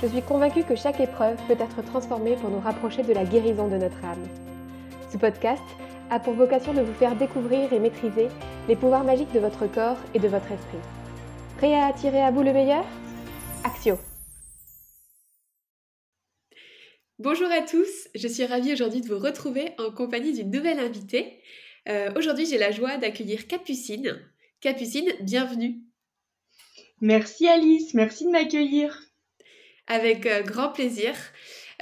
Je suis convaincue que chaque épreuve peut être transformée pour nous rapprocher de la guérison de notre âme. Ce podcast a pour vocation de vous faire découvrir et maîtriser les pouvoirs magiques de votre corps et de votre esprit. Prêt à attirer à vous le meilleur? Axio Bonjour à tous, je suis ravie aujourd'hui de vous retrouver en compagnie d'une nouvelle invitée. Euh, aujourd'hui, j'ai la joie d'accueillir Capucine. Capucine, bienvenue. Merci Alice, merci de m'accueillir. Avec euh, grand plaisir.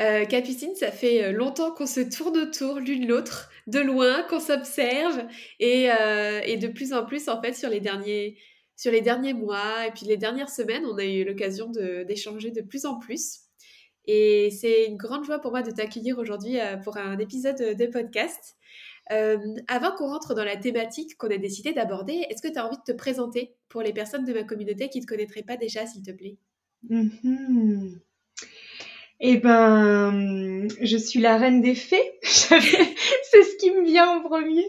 Euh, Capucine, ça fait longtemps qu'on se tourne autour l'une l'autre, de loin, qu'on s'observe et, et, de plus en plus, en fait, sur les derniers, sur les derniers mois et puis les dernières semaines, on a eu l'occasion d'échanger de, plus en plus. Et c'est une grande joie pour moi de t'accueillir aujourd'hui euh, pour un épisode de podcast. Euh, avant qu'on rentre dans la thématique qu'on a décidé d'aborder, est-ce que tu as envie de te présenter pour les personnes de ma communauté qui ne te connaîtraient pas déjà, s'il te plaît? Mm-hmm. Eh ben, je suis la reine des fées. c'est ce qui me vient en premier.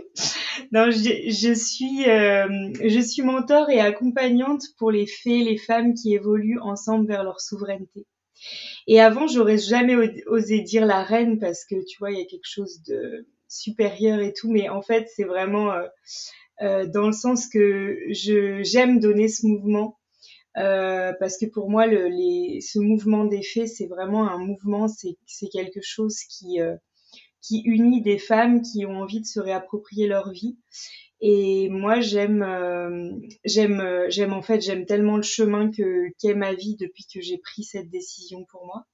Non, je, suis, euh, je suis mentor et accompagnante pour les fées, les femmes qui évoluent ensemble vers leur souveraineté. Et avant, j'aurais jamais osé dire la reine parce que tu vois, il y a quelque chose de supérieur et tout, mais en fait, c'est vraiment euh, euh, dans le sens que j'aime donner ce mouvement euh, parce que pour moi, le, les, ce mouvement des faits, c'est vraiment un mouvement, c'est quelque chose qui euh, qui unit des femmes qui ont envie de se réapproprier leur vie et moi, j'aime, euh, j'aime, euh, j'aime en fait, j'aime tellement le chemin que qu'est ma vie depuis que j'ai pris cette décision pour moi,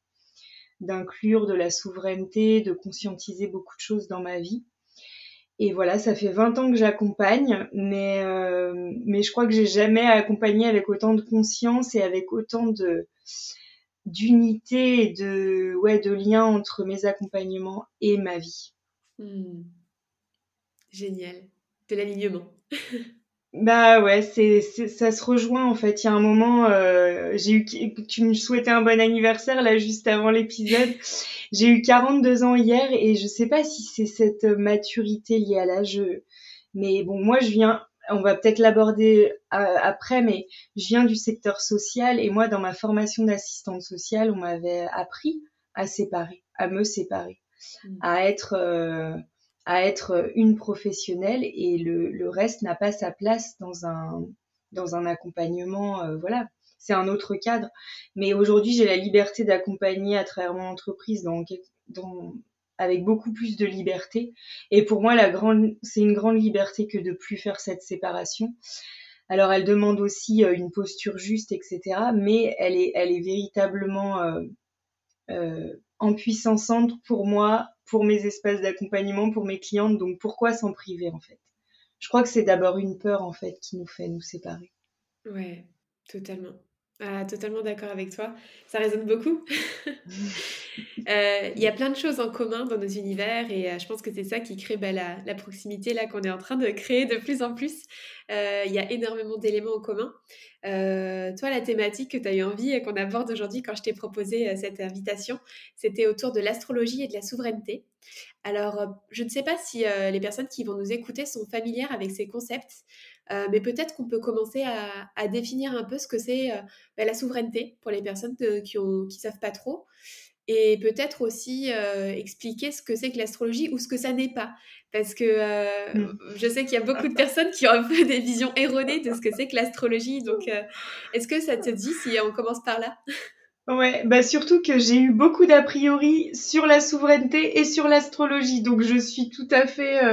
d'inclure de la souveraineté, de conscientiser beaucoup de choses dans ma vie. Et voilà, ça fait 20 ans que j'accompagne, mais euh, mais je crois que j'ai jamais accompagné avec autant de conscience et avec autant de d'unité et de ouais de lien entre mes accompagnements et ma vie. Hmm. Génial de l'alignement. Bah ouais, c'est, ça se rejoint en fait. Il y a un moment, euh, j'ai eu, tu me souhaitais un bon anniversaire là juste avant l'épisode. J'ai eu 42 ans hier et je sais pas si c'est cette maturité liée à l'âge, mais bon, moi je viens, on va peut-être l'aborder euh, après, mais je viens du secteur social et moi dans ma formation d'assistante sociale, on m'avait appris à séparer, à me séparer, mmh. à être euh, à être une professionnelle et le, le reste n'a pas sa place dans un, dans un accompagnement. Euh, voilà, c'est un autre cadre. Mais aujourd'hui, j'ai la liberté d'accompagner à travers mon entreprise dans, dans, avec beaucoup plus de liberté. Et pour moi, la grande, c'est une grande liberté que de plus faire cette séparation. Alors, elle demande aussi euh, une posture juste, etc. Mais elle est, elle est véritablement euh, en puissance centre pour moi pour mes espaces d'accompagnement, pour mes clientes. Donc pourquoi s'en priver en fait? Je crois que c'est d'abord une peur en fait qui nous fait nous séparer. Ouais, totalement. Ah, totalement d'accord avec toi. Ça résonne beaucoup. Euh, il y a plein de choses en commun dans nos univers et euh, je pense que c'est ça qui crée bah, la, la, proximité là qu'on est en train de créer de plus en plus. Euh, il y a énormément d'éléments en commun. toi, la thématique que tu as eu envie et qu'on aborde aujourd'hui quand je t'ai proposé cette invitation, c'était autour de l'astrologie et de la souveraineté. Alors, je ne sais pas si les personnes qui vont nous écouter sont familières avec ces concepts. Euh, mais peut-être qu'on peut commencer à, définir un peu ce que c'est euh, bah, la souveraineté pour les personnes qui ne qui savent pas trop. Et peut-être aussi euh, expliquer ce que c'est que l'astrologie ou ce que ça n'est pas. Parce que mmh. je sais qu'il y a beaucoup de personnes qui ont un peu des visions erronées de ce que c'est que l'astrologie. Donc, est-ce que ça te dit si on commence par là? Ouais, bah surtout que j'ai eu beaucoup d'a priori sur la souveraineté et sur l'astrologie, donc je suis tout à fait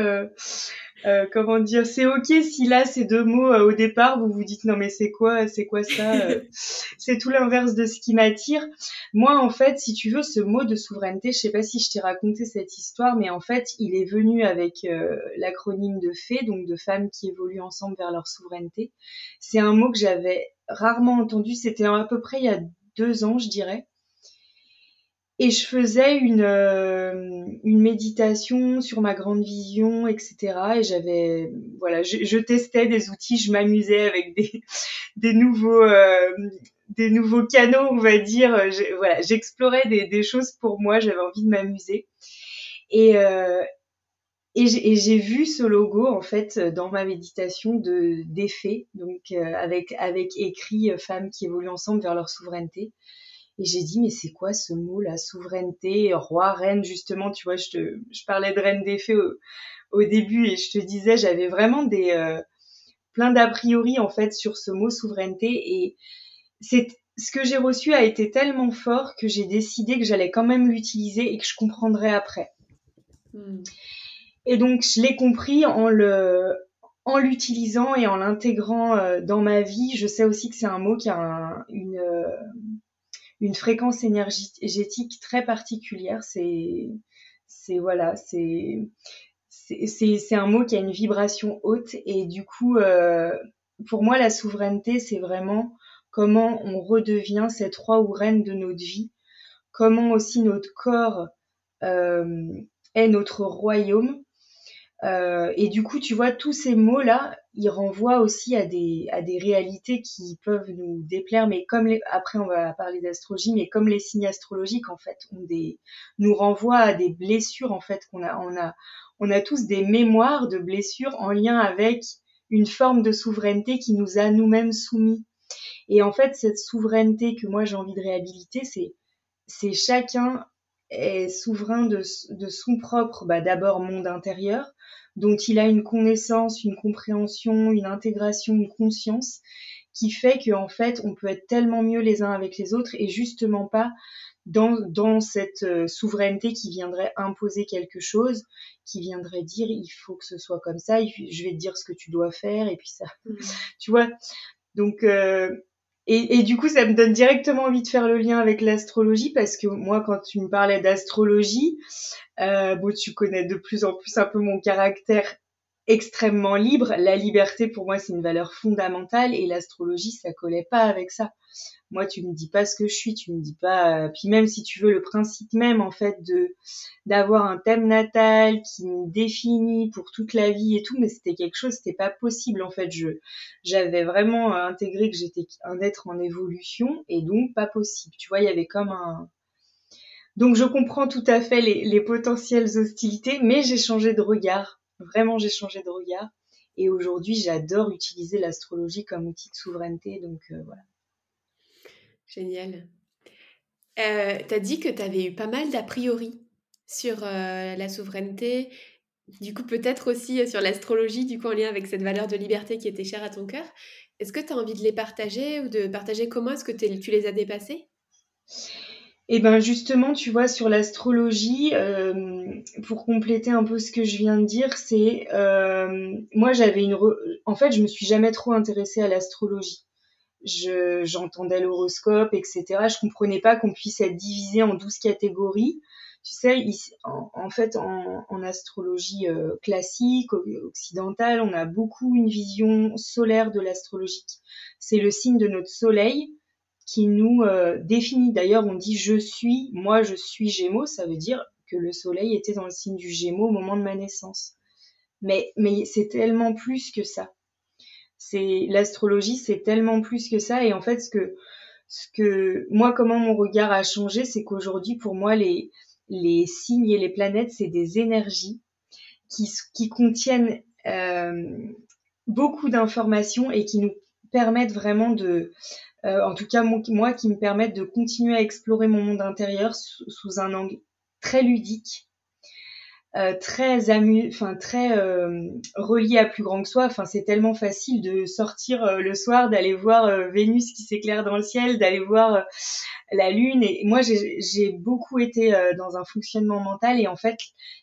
euh, comment dire, c'est ok si là ces deux mots euh, au départ vous vous dites non mais c'est quoi, c'est quoi ça, euh, c'est tout l'inverse de ce qui m'attire. Moi en fait, si tu veux, ce mot de souveraineté, je sais pas si je t'ai raconté cette histoire, mais en fait il est venu avec l'acronyme de FEE, donc de femmes qui évoluent ensemble vers leur souveraineté. C'est un mot que j'avais rarement entendu, c'était à peu près il y a deux ans je dirais. et je faisais une, euh, une méditation sur ma grande vision, etc. Et j'avais, voilà, je, testais des outils, je m'amusais avec des, nouveaux, euh, des nouveaux canaux, on va dire. voilà, j'explorais des, des, choses pour moi, j'avais envie de m'amuser. Et, euh, et j'ai vu ce logo en fait dans ma méditation de d'effet, donc euh, avec avec écrit femmes qui évoluent ensemble vers leur souveraineté. Et j'ai dit, mais c'est quoi ce mot, la souveraineté, roi, reine, justement, tu vois, je, te, je parlais de reine des fées au, début et je te disais, j'avais vraiment des, euh, plein d'a priori, en fait, sur ce mot souveraineté. Et c'est, ce que j'ai reçu a été tellement fort que j'ai décidé que j'allais quand même l'utiliser et que je comprendrais après. Hmm. Et donc, je l'ai compris en le, en l'utilisant et en l'intégrant euh, dans ma vie. Je sais aussi que c'est un mot qui a une, euh, une fréquence énergétique très particulière. C'est, c'est voilà, c'est, c'est, un mot qui a une vibration haute et du coup, euh, pour moi, la souveraineté, c'est vraiment comment on redevient cette roi ou reine de notre vie, comment aussi notre corps euh, est notre royaume. Euh, et du coup, tu vois, tous ces mots-là, il renvoie aussi à des, à des réalités qui peuvent nous déplaire, mais comme les, après on va parler d'astrologie, mais comme les signes astrologiques en fait, ont des, nous renvoient à des blessures en fait qu'on a, on a, on a tous des mémoires de blessures en lien avec une forme de souveraineté qui nous a nous-mêmes soumis. Et en fait, cette souveraineté que moi j'ai envie de réhabiliter, c'est, c'est chacun est souverain de, de son propre, bah, d'abord monde intérieur, dont il a une connaissance, une compréhension, une intégration, une conscience qui fait qu'en fait, on peut être tellement mieux les uns avec les autres et justement pas dans, dans cette euh, souveraineté qui viendrait imposer quelque chose, qui viendrait dire il faut que ce soit comme ça, je vais te dire ce que tu dois faire et puis ça, mmh. tu vois? Donc euh, et, du coup, ça me donne directement envie de faire le lien avec l'astrologie parce que moi, quand tu me parlais d'astrologie, euh, bon, tu connais de plus en plus un peu mon caractère extrêmement libre. La liberté, pour moi, c'est une valeur fondamentale et l'astrologie, ça collait pas avec ça. Moi, tu me dis pas ce que je suis, tu me dis pas. Euh, puis même si tu veux le principe même, en fait, de d'avoir un thème natal qui me définit pour toute la vie et tout, mais c'était quelque chose, c'était pas possible. En fait, je j'avais vraiment intégré que j'étais un être en évolution et donc pas possible. Tu vois, il y avait comme un donc je comprends tout à fait les, les potentielles hostilités, mais j'ai changé de regard. Vraiment, j'ai changé de regard. Et aujourd'hui, j'adore utiliser l'astrologie comme outil de souveraineté. Donc euh, voilà. Génial. Euh, tu as dit que tu avais eu pas mal d'a priori sur euh, la souveraineté, du coup peut-être aussi sur l'astrologie, du coup en lien avec cette valeur de liberté qui était chère à ton cœur. Est-ce que tu as envie de les partager ou de partager comment est-ce que tu les as dépassés et ben justement, tu vois, sur l'astrologie, euh, pour compléter un peu ce que je viens de dire, c'est moi j'avais une, en fait, je me suis jamais trop intéressée à l'astrologie j'entendais l'horoscope, etc. Je comprenais pas qu'on puisse être divisé en 12 catégories. Tu sais, en, fait, en, astrologie euh, classique, occidentale, on a beaucoup une vision solaire de l'astrologie. C'est le signe de notre soleil qui nous euh, définit. D'ailleurs, on dit je suis, moi je suis Gémeaux, ça veut dire que le soleil était dans le signe du Gémeaux au moment de ma naissance. Mais, mais c'est tellement plus que ça c'est l'astrologie, c'est tellement plus que ça. Et en fait, ce que, ce que moi, comment mon regard a changé, c'est qu'aujourd'hui, pour moi, les, les signes et les planètes, c'est des énergies qui, qui contiennent euh, beaucoup d'informations et qui nous permettent vraiment de, euh, en tout cas moi, qui me permettent de continuer à explorer mon monde intérieur sous un angle très ludique euh, très amu enfin très euh, relié à plus grand que soi. Enfin, c'est tellement facile de sortir euh, le soir, d'aller voir Vénus qui s'éclaire dans le ciel, d'aller voir la lune. Et moi, j'ai beaucoup été dans un fonctionnement mental et en fait,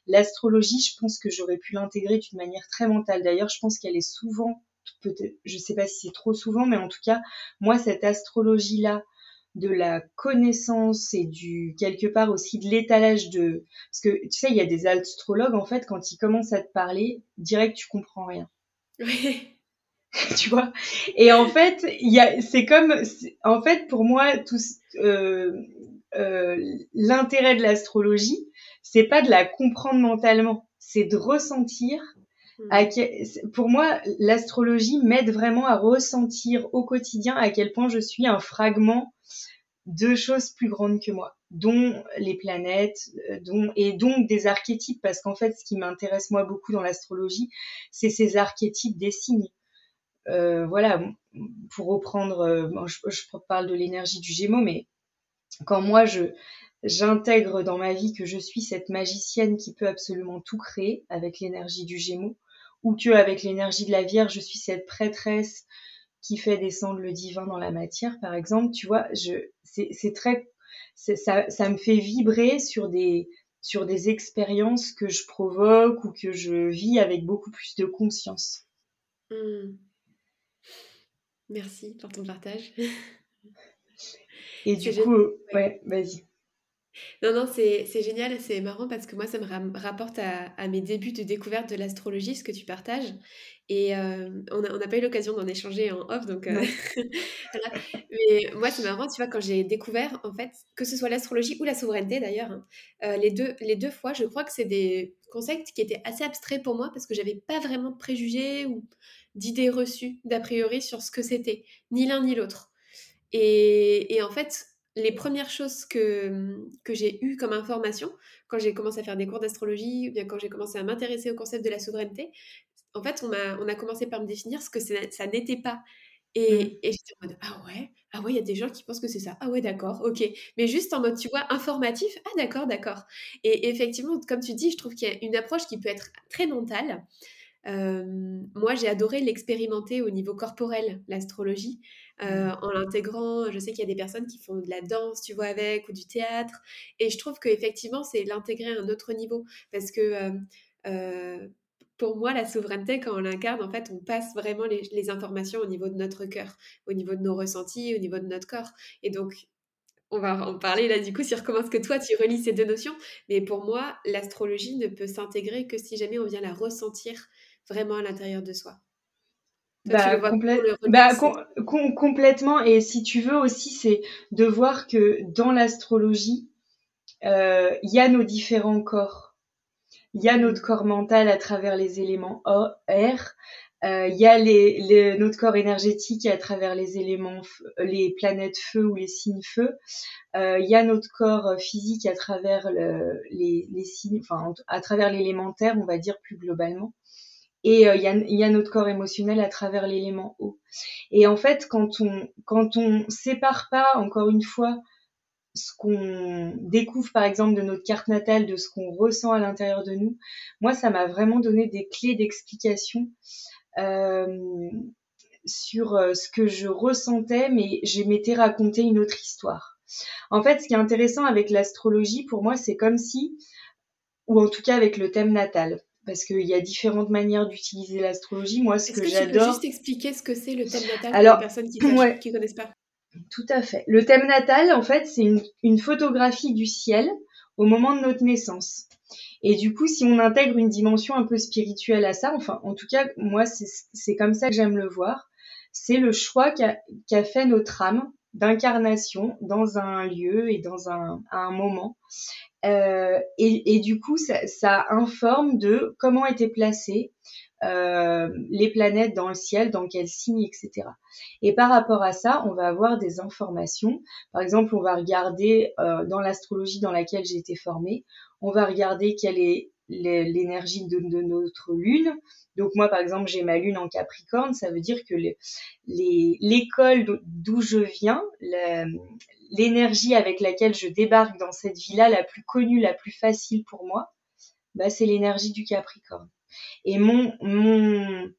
l'astrologie, je pense que j'aurais pu l'intégrer d'une manière très mentale. D'ailleurs, je pense qu'elle est souvent, peut-être, je sais pas si c'est trop souvent, mais en tout cas, moi, cette astrologie là de la connaissance et du quelque part aussi de l'étalage de parce que tu sais il y a des astrologues en fait quand ils commencent à te parler direct tu comprends rien oui. tu vois? Et en fait il y a c'est comme en fait pour moi tout euh, euh, l'intérêt de l'astrologie, c'est pas de la comprendre mentalement, c'est de ressentir. Hmm. pour moi, l'astrologie m'aide vraiment à ressentir au quotidien à quel point je suis un fragment de choses plus grandes que moi, dont les planètes, euh, dont, et donc des archétypes, parce qu'en fait, ce qui m'intéresse moi beaucoup dans l'astrologie, c'est ces archétypes des signes. Euh, voilà, pour reprendre, euh, je, je, parle de l'énergie du Gémeaux, mais quand moi je j'intègre dans ma vie que je suis cette magicienne qui peut absolument tout créer avec l'énergie du Gémeaux, ou que avec l'énergie de la Vierge, je suis cette prêtresse qui fait descendre le divin dans la matière, par exemple, tu vois, je, c'est très, ça, ça me fait vibrer sur des, sur des expériences que je provoque ou que je vis avec beaucoup plus de conscience. Mmh. Merci pour ton partage. Et du coup, ouais, vas-y. Non, non, c'est génial, c'est marrant parce que moi, ça me rapporte à, mes débuts de découverte de l'astrologie, ce que tu partages. Et euh, on n'a pas eu l'occasion d'en échanger en off, donc euh, Mais moi, c'est marrant, tu vois, quand j'ai découvert, en fait, que ce soit l'astrologie ou la souveraineté d'ailleurs, hein, euh, les, deux, les deux fois, je crois que c'est des concepts qui étaient assez abstraits pour moi parce que j'avais pas vraiment de préjugés ou d'idées reçues, d'a priori, sur ce que c'était, ni l'un ni l'autre. Et, et en fait, les premières choses que, que j'ai eues comme information quand j'ai commencé à faire des cours d'astrologie ou bien quand j'ai commencé à m'intéresser au concept de la souveraineté, en fait, on a, on a commencé par me définir ce que ça n'était pas. Et, mmh. et j'étais en mode Ah ouais, ah ouais, il y a des gens qui pensent que c'est ça. Ah ouais, d'accord, ok. Mais juste en mode, tu vois, informatif. Ah d'accord, d'accord. Et effectivement, comme tu dis, je trouve qu'il y a une approche qui peut être très mentale. moi, j'ai adoré l'expérimenter au niveau corporel, l'astrologie. Euh, en l'intégrant. Je sais qu'il y a des personnes qui font de la danse, tu vois, avec, ou du théâtre. Et je trouve qu'effectivement, c'est l'intégrer à un autre niveau. Parce que euh, euh, pour moi, la souveraineté, quand on l'incarne, en fait, on passe vraiment les, informations au niveau de notre cœur, au niveau de nos ressentis, au niveau de notre corps. Et donc, on va en parler là du coup sur comment est-ce que toi tu relis ces deux notions. Mais pour moi, l'astrologie ne peut s'intégrer que si jamais on vient la ressentir vraiment à l'intérieur de soi. Bah, bah complètement. Et si tu veux aussi, c'est de voir que dans l'astrologie, euh, il y a nos différents corps. Il y a notre corps mental à travers les éléments air. Euh, il y a les, notre corps énergétique à travers les éléments, les planètes feu ou les signes feu. Euh, il y a notre corps physique à travers le, les, les signes, enfin à travers l'élémentaire, on va dire plus globalement et euh, il y, a, notre corps émotionnel à travers l'élément eau. Et en fait, quand on quand on sépare pas encore une fois ce qu'on découvre par exemple de notre carte natale, de ce qu'on ressent à l'intérieur de nous, moi ça m'a vraiment donné des clés d'explication euh, sur euh, ce que je ressentais, mais je m'étais raconté une autre histoire. En fait, ce qui est intéressant avec l'astrologie, pour moi, c'est comme si, ou en tout cas avec le thème natal, parce qu'il y a différentes manières d'utiliser l'astrologie. Moi, ce que, que j'adore. Tu peux juste expliquer ce que c'est le thème natal pour les personnes qui ne connaissent pas? Tout à fait. Le thème natal, en fait, c'est une, photographie du ciel au moment de notre naissance. Et du coup, si on intègre une dimension un peu spirituelle à ça, enfin, en tout cas, moi, c'est comme ça que j'aime le voir. C'est le choix qu'a fait notre âme d'incarnation dans un lieu et dans un, un moment. Euh, et, du coup, ça, informe de comment étaient placées euh, les planètes dans le ciel, dans quel signe, etc. Et par rapport à ça, on va avoir des informations. Par exemple, on va regarder euh, dans l'astrologie dans laquelle j'ai été formée, on va regarder quelle est l'énergie de, notre lune. Donc moi, par exemple, j'ai ma lune en Capricorne, ça veut dire que l'école d'où je viens, l'énergie avec laquelle je débarque dans cette vie-là, la plus connue, la plus facile pour moi, bah, c'est l'énergie du Capricorne. Et mon, mon,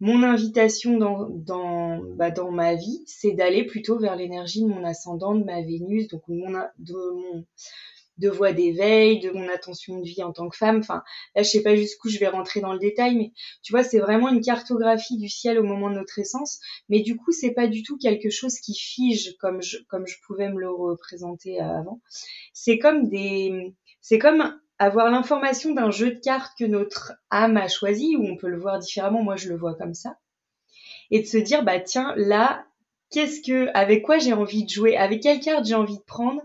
mon invitation dans, dans, bah, dans ma vie, c'est d'aller plutôt vers l'énergie de mon ascendant, de ma Vénus, donc de mon, de voix d'éveil, de mon attention de vie en tant que femme. Enfin, là, je sais pas jusqu'où je vais rentrer dans le détail, mais tu vois, c'est vraiment une cartographie du ciel au moment de notre essence. Mais du coup, c'est pas du tout quelque chose qui fige comme je, pouvais me le représenter avant. C'est comme des, c'est comme avoir l'information d'un jeu de cartes que notre âme a choisi, ou on peut le voir différemment. Moi, je le vois comme ça. Et de se dire, bah, tiens, là, qu'est-ce que, avec quoi j'ai envie de jouer, avec quelle carte j'ai envie de prendre,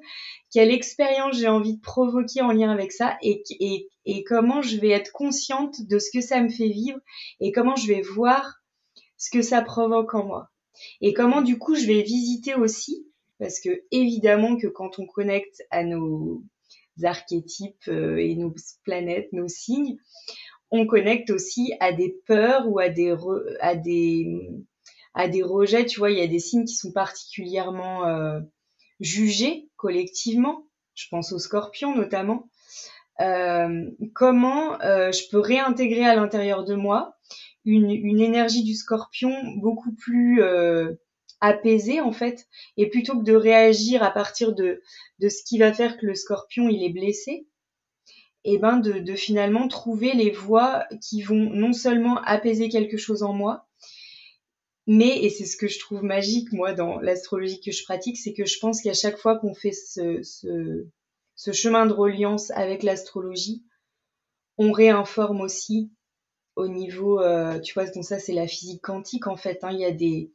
quelle expérience j'ai envie de provoquer en lien avec ça et, et, et comment je vais être consciente de ce que ça me fait vivre et comment je vais voir ce que ça provoque en moi. Et comment du coup je vais visiter aussi, parce que évidemment que quand on connecte à nos archétypes euh, et nos planètes, nos signes, on connecte aussi à des peurs ou à des, à des, à des rejets. Tu vois, il y a des signes qui sont particulièrement euh, jugés collectivement. Je pense aux scorpions notamment. Euh, comment euh, je peux réintégrer à l'intérieur de moi une, une, énergie du scorpion beaucoup plus euh, apaisée en fait, et plutôt que de réagir à partir de, de ce qui va faire que le scorpion il est blessé, et eh ben de, de finalement trouver les voies qui vont non seulement apaiser quelque chose en moi, mais, et c'est ce que je trouve magique, moi, dans l'astrologie que je pratique, c'est que je pense qu'à chaque fois qu'on fait ce, ce, ce, chemin de reliance avec l'astrologie, on réinforme aussi au niveau, euh, tu vois, donc ça c'est la physique quantique en fait, hein, il, y a des,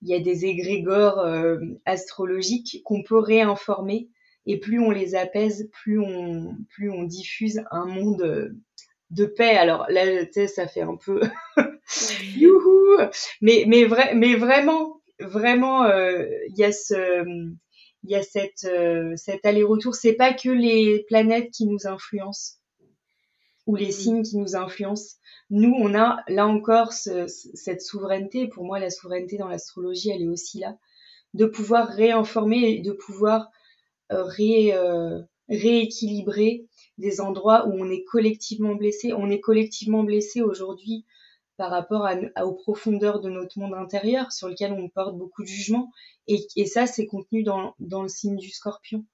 il y a des égrégores euh, astrologiques qu'on peut réinformer. Et plus on les apaise, plus on, plus on diffuse un monde euh, de paix. Alors là, tu sais, ça fait un peu youhou, mais mais vrai, mais vraiment, vraiment, euh, il y a ce, il y a cette euh, cet aller-retour. C'est pas que les planètes qui nous influencent ou les mm. signes qui nous influencent. Nous, on a là encore ce, cette souveraineté. Pour moi, la souveraineté dans l'astrologie, elle est aussi là, de pouvoir réinformer et de pouvoir euh, ré, euh, rééquilibrer des endroits où on est collectivement blessé. On est collectivement blessé aujourd'hui par rapport à, aux profondeurs de notre monde intérieur sur lequel on porte beaucoup de jugement. Et, et ça, c'est contenu dans, dans le signe du scorpion.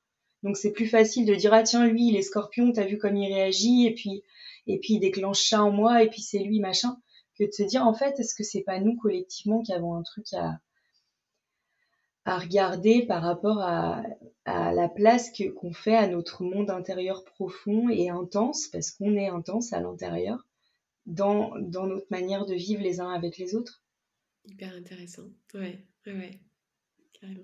Donc c'est plus facile de dire ah tiens lui il est scorpion, t'as vu comme il réagit et puis et puis il déclenche ça en moi et puis c'est lui machin que de se dire en fait est-ce que c'est pas nous collectivement qui avons un truc à à regarder par rapport à, à la place que qu'on fait à notre monde intérieur profond et intense parce qu'on est intense à l'intérieur dans, dans notre manière de vivre les uns avec les autres. Hyper intéressant. Ouais, ouais, ouais. Carrément.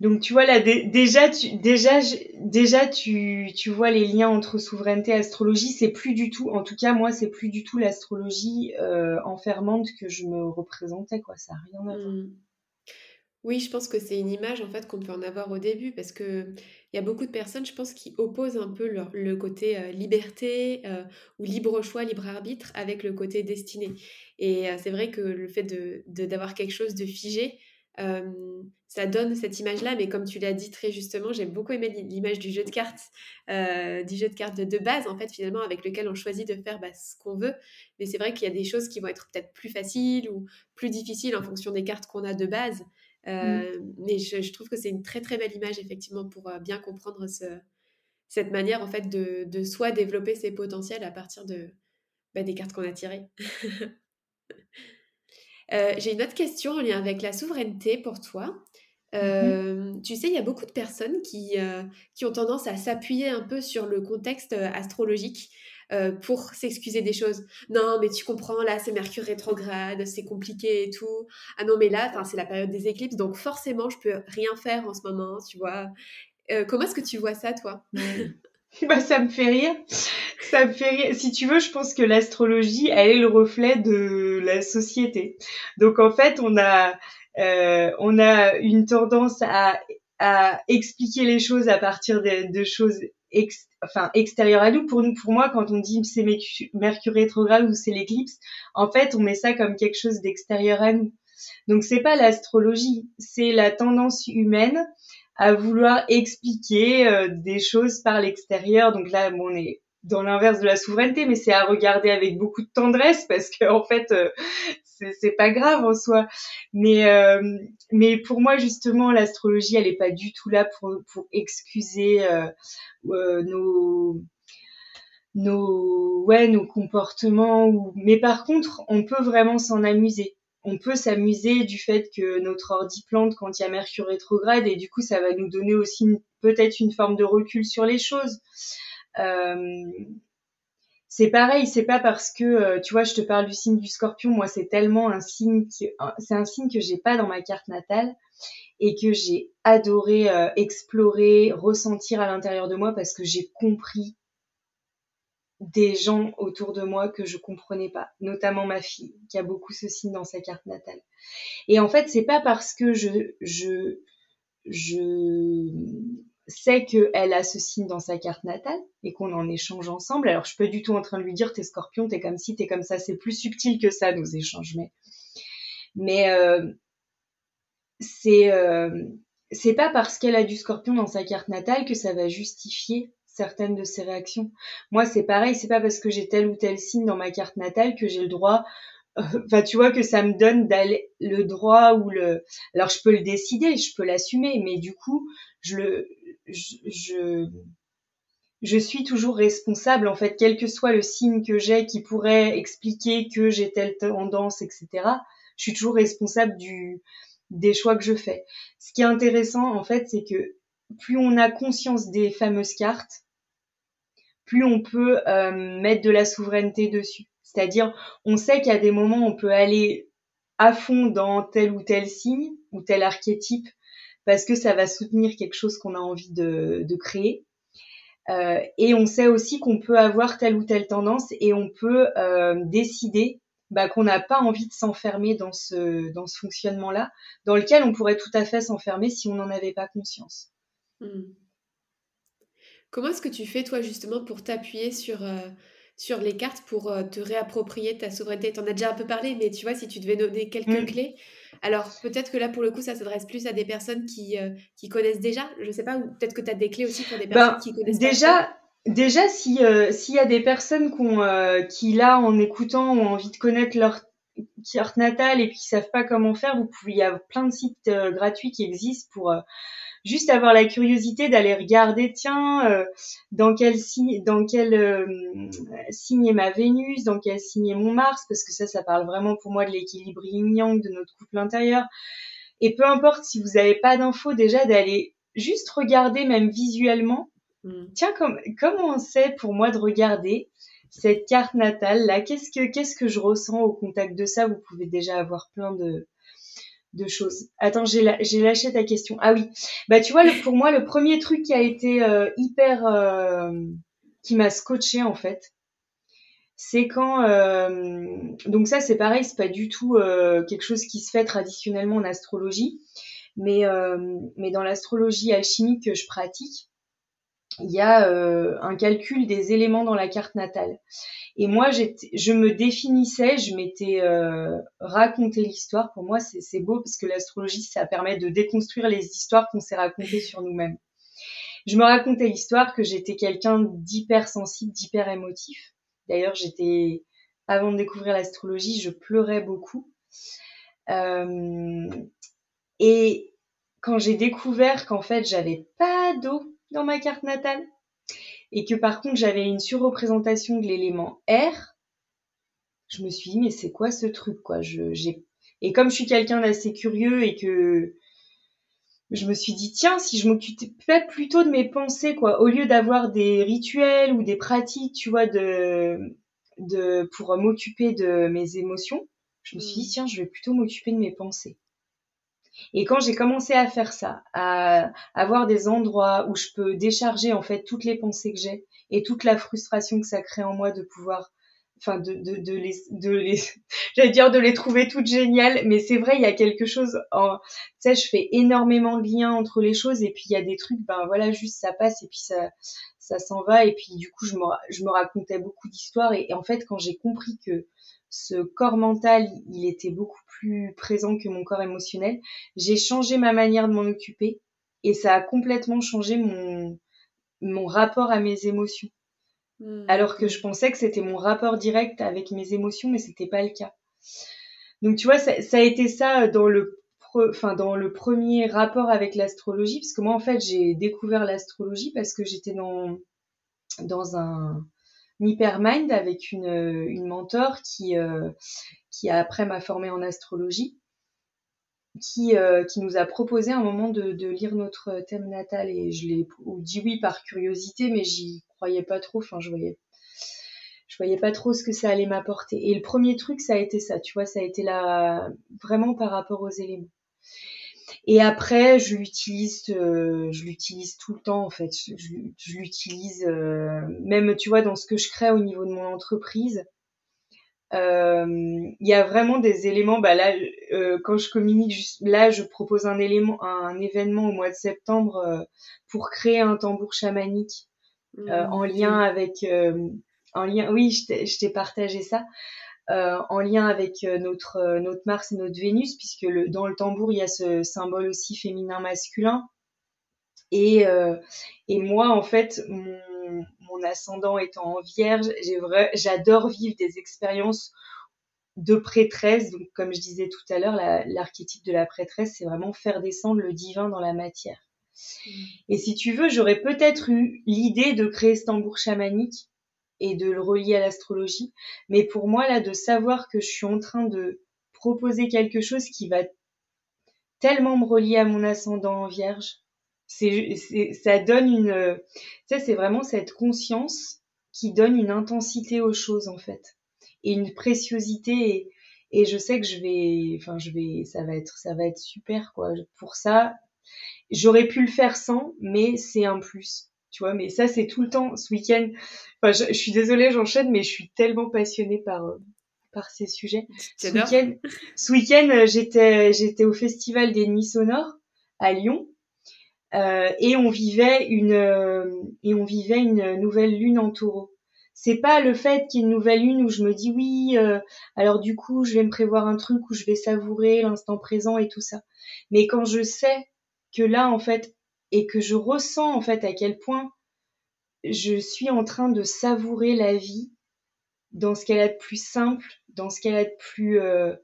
Donc tu vois là déjà tu déjà déjà tu, tu vois les liens entre souveraineté et astrologie c'est plus du tout en tout cas moi c'est plus du tout l'astrologie euh, enfermante que je me représentais quoi ça a rien à voir. Mmh. Oui, je pense que c'est une image en fait qu'on peut en avoir au début parce que il y a beaucoup de personnes, je pense, qui opposent un peu le côté euh, liberté euh, ou libre choix, libre arbitre avec le côté destiné. Et euh, c'est vrai que le fait de, d'avoir quelque chose de figé, ça donne cette image-là. Mais comme tu l'as dit très justement, j'ai beaucoup aimé l'image du jeu de cartes, du jeu de cartes de, base en fait finalement avec lequel on choisit de faire bah, ce qu'on veut. Mais c'est vrai qu'il y a des choses qui vont être peut-être plus faciles ou plus difficiles en fonction des cartes qu'on a de base. Mmh. Euh, mais je, trouve que c'est une très très belle image effectivement pour euh, bien comprendre ce, cette manière en fait de, de soi développer ses potentiels à partir de, bah, des cartes qu'on a tirées. Euh, j'ai une autre question en lien avec la souveraineté pour toi. Mmh tu sais, il y a beaucoup de personnes qui, qui ont tendance à s'appuyer un peu sur le contexte astrologique euh, pour s'excuser des choses. Non, mais tu comprends, là, c'est Mercure rétrograde, c'est compliqué et tout. Ah non, mais là, c'est la période des éclipses, donc forcément, je peux rien faire en ce moment, tu vois. Euh, comment est-ce que tu vois ça, toi? Bah, ça me fait rire. Ça me fait rire. Si tu veux, je pense que l'astrologie, elle est le reflet de la société. Donc, en fait, on a, euh, on a une tendance à, expliquer les choses à partir de choses enfin extérieur à nous. Pour nous, pour moi, quand on dit c'est Mercure rétrograde ou c'est l'éclipse, en fait, on met ça comme quelque chose d'extérieur à nous. Donc c'est pas l'astrologie, c'est la tendance humaine à vouloir expliquer euh, des choses par l'extérieur. Donc là, bon, on est dans l'inverse de la souveraineté, mais c'est à regarder avec beaucoup de tendresse parce que en fait, euh, c'est pas grave en soi. Mais euh, mais pour moi justement, l'astrologie, elle est pas du tout là pour pour excuser euh, euh, nos nos ouais nos comportements. Ou... Mais par contre, on peut vraiment s'en amuser. On peut s'amuser du fait que notre ordi plante quand il y a Mercure rétrograde et du coup ça va nous donner aussi peut-être une forme de recul sur les choses. C'est pareil, c'est pas parce que euh, tu vois, je te parle du signe du Scorpion, moi c'est tellement un signe que c'est un signe que j'ai pas dans ma carte natale et que j'ai adoré euh, explorer, ressentir à l'intérieur de moi parce que j'ai compris des gens autour de moi que je comprenais pas, notamment ma fille qui a beaucoup ce signe dans sa carte natale. Et en fait, c'est pas parce que je je je sait qu'elle a ce signe dans sa carte natale et qu'on en échange ensemble. Alors, je suis pas du tout en train de lui dire t'es scorpion, t'es comme ci, t'es comme ça. C'est plus subtil que ça, nos échanges. Mais, mais euh, c'est euh, c'est pas parce qu'elle a du scorpion dans sa carte natale que ça va justifier certaines de ses réactions. Moi, c'est pareil, c'est pas parce que j'ai tel ou tel signe dans ma carte natale que j'ai le droit enfin tu vois que ça me donne le droit ou le alors je peux le décider je peux l'assumer mais du coup je, je, suis toujours responsable, en fait, quel que soit le signe que j'ai qui pourrait expliquer que j'ai telle tendance, etc. Je suis toujours responsable du, des choix que je fais. Ce qui est intéressant, en fait, c'est que plus on a conscience des fameuses cartes, plus on peut euh, mettre de la souveraineté dessus. C'est-à-dire, on sait qu'à des moments, on peut aller à fond dans tel ou tel signe ou tel archétype parce que ça va soutenir quelque chose qu'on a envie de, créer. Euh, et on sait aussi qu'on peut avoir telle ou telle tendance et on peut euh, décider bah, qu'on n'a pas envie de s'enfermer dans ce, dans ce fonctionnement-là, dans lequel on pourrait tout à fait s'enfermer si on n'en avait pas conscience. Hmm. Comment est-ce que tu fais, toi, justement, pour t'appuyer sur, euh, sur les cartes pour te réapproprier ta souveraineté Tu en as déjà un peu parlé, mais tu vois, si tu devais donner quelques hmm. clés, alors, peut-être que là, pour le coup, ça s'adresse plus à des personnes qui, euh, qui connaissent déjà. Je ne sais pas, ou peut-être que tu as des clés aussi pour des personnes ben, qui connaissent déjà, Déjà, euh, s'il y a des personnes euh, qui, là, en écoutant, ont envie de connaître leur carte natale et puis qui savent pas comment faire, vous pouvez, il y a plein de sites gratuits qui existent pour juste avoir la curiosité d'aller regarder, tiens, euh, dans quel signe, dans quel euh, signe est ma Vénus, dans quel signe est mon Mars, parce que ça, ça parle vraiment pour moi de l'équilibre yin-yang de notre couple intérieur. Et peu importe si vous n'avez pas d'infos, déjà d'aller juste regarder, même visuellement. Mm. Tiens, comme, comment on sait pour moi de regarder cette carte natale là Qu'est-ce que qu'est-ce que je ressens au contact de ça? Vous pouvez déjà avoir plein de de choses. Attends, j'ai lâché ta question. Ah oui, bah tu vois, pour moi, le premier truc qui a été euh, hyper, euh, qui m'a scotché en fait, c'est quand, euh, donc ça c'est pareil, c'est pas du tout quelque chose qui se fait traditionnellement en astrologie, mais mais dans l'astrologie alchimique que je pratique, il y a un calcul des éléments dans la carte natale. Et moi, je me définissais, je m'étais euh, raconté l'histoire. Pour moi, c'est beau parce que l'astrologie, ça permet de déconstruire les histoires qu'on s'est racontées sur nous-mêmes. Je me racontais l'histoire que j'étais quelqu'un d'hyper sensible, d'hyper émotif. D'ailleurs, j'étais, avant de découvrir l'astrologie, je pleurais beaucoup. Euh, et quand j'ai découvert qu'en fait, j'avais pas d'eau dans ma carte natale, et que par contre j'avais une surreprésentation de l'élément R, je me suis dit mais c'est quoi ce truc quoi? Je, j'ai... Et comme je suis quelqu'un d'assez curieux et que je me suis dit tiens si je m'occupais plutôt de mes pensées quoi au lieu d'avoir des rituels ou des pratiques tu vois de de pour m'occuper de mes émotions je me suis dit mmh. tiens je vais plutôt m'occuper de mes pensées et quand j'ai commencé à faire ça, à avoir des endroits où je peux décharger en fait toutes les pensées que j'ai et toute la frustration que ça crée en moi de pouvoir enfin de, de, les de les j'allais dire de les trouver toutes géniales mais c'est vrai il y a quelque chose en tu sais je fais énormément de liens entre les choses et puis il y a des trucs ben voilà juste ça passe et puis ça ça s'en va et puis du coup je me je me racontais beaucoup d'histoires et, en fait quand j'ai compris que ce corps mental, il était beaucoup plus présent que mon corps émotionnel. J'ai changé ma manière de m'en occuper et ça a complètement changé mon, mon rapport à mes émotions. Hmm. Alors que je pensais que c'était mon rapport direct avec mes émotions, mais c'était pas le cas. Donc tu vois, ça, a été ça dans le, enfin dans le premier rapport avec l'astrologie, parce que moi en fait j'ai découvert l'astrologie parce que j'étais dans dans un Hypermind avec une, une mentor qui, euh, qui après m'a formée en astrologie, qui, euh, qui nous a proposé un moment de, de lire notre thème natal et je l'ai dit oui par curiosité, mais j'y croyais pas trop. Enfin, je voyais, je voyais pas trop ce que ça allait m'apporter. Et le premier truc, ça a été ça, tu vois, ça a été là vraiment par rapport aux éléments. Et après, je l'utilise, euh, je l'utilise tout le temps en fait. Je, l'utilise euh, même, tu vois, dans ce que je crée au niveau de mon entreprise. Euh, il y a vraiment des éléments. Bah là, quand je communique, là, je propose un élément, un événement au mois de septembre pour créer un tambour chamanique mmh, en lien avec en lien, oui, je t'ai partagé ça. Euh, en lien avec euh, notre, euh, notre Mars et notre Vénus, puisque le, dans le tambour, il y a ce symbole aussi féminin-masculin. Et, et moi, en fait, mon, mon ascendant étant en vierge, j'adore vivre des expériences de prêtresse. Donc, comme je disais tout à l'heure, l'archétype de la prêtresse, c'est vraiment faire descendre le divin dans la matière. Mmh. Et si tu veux, j'aurais peut-être eu l'idée de créer ce tambour chamanique et de le relier à l'astrologie. Mais pour moi, là, de savoir que je suis en train de proposer quelque chose qui va tellement me relier à mon ascendant en vierge, c'est, ça donne une, sais, c'est vraiment cette conscience qui donne une intensité aux choses, en fait. Et une préciosité et, et je sais que je vais, enfin, je vais, ça va être, ça va être super, quoi. Pour ça, j'aurais pu le faire sans, mais c'est un plus tu vois. Mais ça, c'est tout le temps. Ce week-end, enfin, je, suis désolée, j'enchaîne, mais je suis tellement passionnée par euh, par ces sujets. Ce week-end, ce week-end, euh, j'étais j'étais au festival des Nuits sonores à Lyon. Euh, et on vivait une euh, et on vivait une nouvelle lune en taureau. C'est pas le fait qu'il y ait une nouvelle lune où je me dis oui, alors du coup je vais me prévoir un truc où je vais savourer l'instant présent et tout ça. Mais quand je sais que là en fait et que je ressens en fait à quel point je suis en train de savourer la vie dans ce qu'elle a de plus simple, dans ce qu'elle a de plus euh,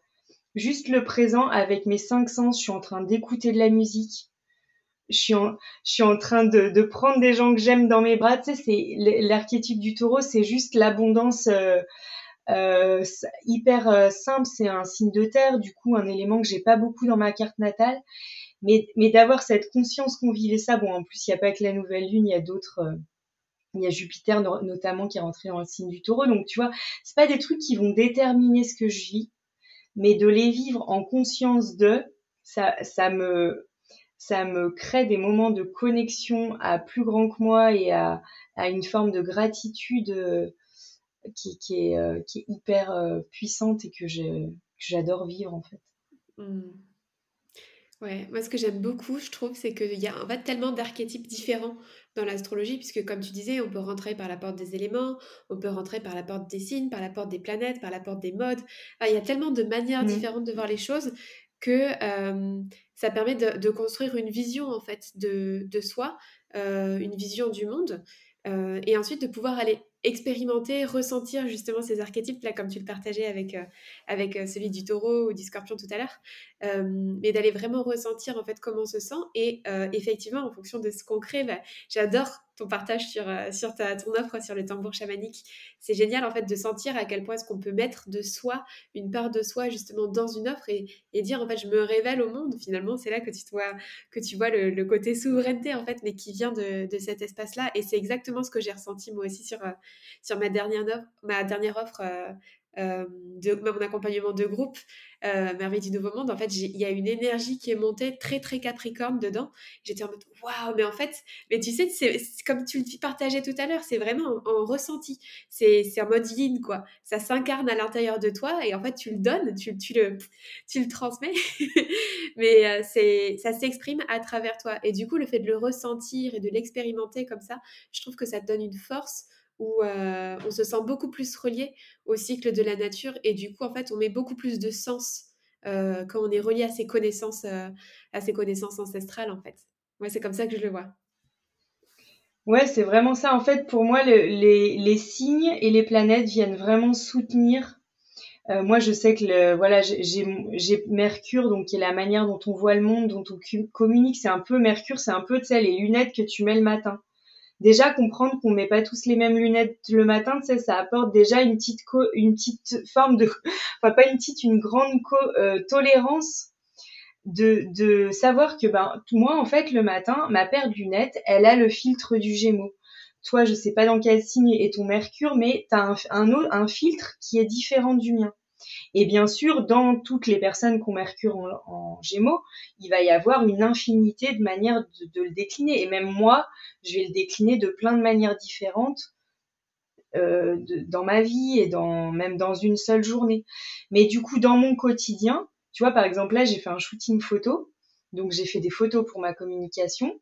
juste le présent avec mes cinq sens. Je suis en train d'écouter de la musique. Je suis en, train de, prendre des gens que j'aime dans mes bras. Tu sais, c'est l'archétype du taureau, c'est juste l'abondance euh, euh, hyper simple. C'est un signe de terre, du coup, un élément que j'ai pas beaucoup dans ma carte natale mais, mais d'avoir cette conscience qu'on vivait ça, bon, en plus, il n'y a pas que la nouvelle lune, il y a d'autres, euh, il y a Jupiter notamment qui est rentré dans le signe du taureau, donc tu vois, c'est pas des trucs qui vont déterminer ce que je vis, mais de les vivre en conscience de, ça, ça me, ça me crée des moments de connexion à plus grand que moi et à, à une forme de gratitude euh, qui, est, euh, qui est hyper puissante et que j'adore vivre en fait. Mmh. Ouais, moi ce que j'aime beaucoup, je trouve, c'est qu'il y a en fait tellement d'archétypes différents dans l'astrologie, puisque comme tu disais, on peut rentrer par la porte des éléments, on peut rentrer par la porte des signes, par la porte des planètes, par la porte des modes. il y a tellement de manières mmh. différentes de voir les choses que ça permet de, construire une vision en fait de, de soi, euh, une vision du monde, euh, et ensuite de pouvoir aller expérimenter, ressentir justement ces archétypes, là, comme tu le partageais avec, euh, avec euh, celui du taureau ou du scorpion tout à l'heure, euh, mais d'aller vraiment ressentir en fait comment on se sent. Et effectivement, en fonction de ce qu'on crée, bah, j'adore ton partage sur, sur ta, ton offre sur le tambour chamanique. C'est génial en fait de sentir à quel point est-ce qu'on peut mettre de soi, une part de soi justement dans une offre et, dire en fait je me révèle au monde. Finalement, c'est là que tu vois, que tu vois le, côté souveraineté en fait, mais qui vient de, de cet espace-là. Et c'est exactement ce que j'ai ressenti moi aussi sur sur ma dernière offre, ma dernière offre euh, euh, de mon accompagnement de groupe, euh, Merveille du Nouveau Monde, en fait, il y a une énergie qui est montée très, très capricorne dedans. J'étais en mode, waouh, mais en fait, mais tu sais, c'est comme tu le partageais tout à l'heure, c'est vraiment en, ressenti. C'est en mode yin, quoi. Ça s'incarne à l'intérieur de toi et en fait, tu le donnes, tu, tu, le, tu le transmets, mais c'est ça s'exprime à travers toi. Et du coup, le fait de le ressentir et de l'expérimenter comme ça, je trouve que ça te donne une force où euh, on se sent beaucoup plus relié au cycle de la nature et du coup en fait on met beaucoup plus de sens euh, quand on est relié à ses connaissances euh, à ses connaissances ancestrales en fait. Ouais c'est comme ça que je le vois. Ouais c'est vraiment ça. En fait pour moi les, signes et les planètes viennent vraiment soutenir. Moi, je sais que voilà, j'ai Mercure, donc qui est la manière dont on voit le monde, dont on communique. C'est un peu Mercure, c'est un peu, tu sais, les lunettes que tu mets le matin déjà comprendre qu'on met pas tous les mêmes lunettes le matin, tu sais, ça apporte déjà une petite une petite forme de, enfin pas une petite, une grande euh, tolérance de, de savoir que ben moi en fait le matin ma paire de lunettes elle a le filtre du Gémeaux toi, je sais pas dans quel signe est ton Mercure, mais tu as un, un, filtre qui est différent du mien. Et bien sûr, dans toutes les personnes qui ont Mercure en, Gémeaux, il va y avoir une infinité de manières de, le décliner. Et même moi, je vais le décliner de plein de manières différentes euh, dans ma vie et dans même dans une seule journée. Mais du coup, dans mon quotidien, tu vois, par exemple, là, j'ai fait un shooting photo. Donc, j'ai fait des photos pour ma communication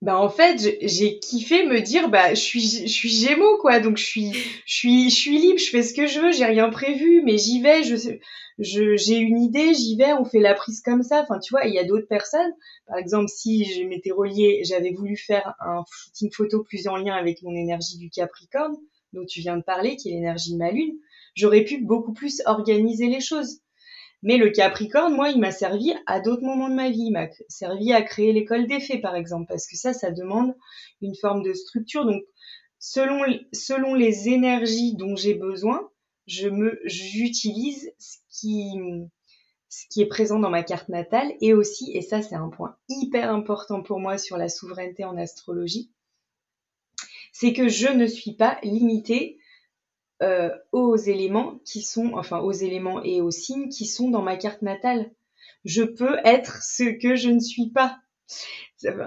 bah en fait j'ai kiffé me dire bah je suis je suis Gémeaux quoi. Donc je suis je suis je suis libre je fais ce que je veux j'ai rien prévu mais j'y vais je je j'ai une idée j'y vais on fait la prise comme ça. Enfin tu vois il y a d'autres personnes. Par exemple si je m'étais reliée j'avais voulu faire un shooting photo plus en lien avec mon énergie du Capricorne dont tu viens de parler qui est l'énergie de ma lune j'aurais pu beaucoup plus organiser les choses mais le Capricorne, moi, il m'a servi à d'autres moments de ma vie. Il m'a servi à créer l'école des fées, par exemple, parce que ça, ça demande une forme de structure. Donc, selon, selon les énergies dont j'ai besoin, je me, j'utilise ce qui, ce qui est présent dans ma carte natale et aussi, et ça, c'est un point hyper important pour moi sur la souveraineté en astrologie, c'est que je ne suis pas limitée euh, aux éléments qui sont, enfin aux éléments et aux signes qui sont dans ma carte natale. Je peux être ce que je ne suis pas.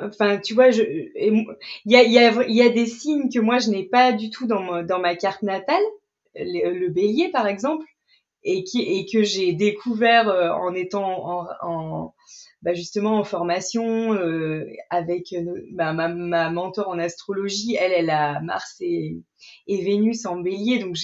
Enfin, tu vois, il y a, y, y a des signes que moi je n'ai pas du tout dans ma, dans ma carte natale, le, bélier par exemple, et, qui, et que j'ai découvert euh, en étant en bah justement en formation euh, avec euh, ma, mentor en astrologie, elle, elle a Mars et, et Vénus en bélier, donc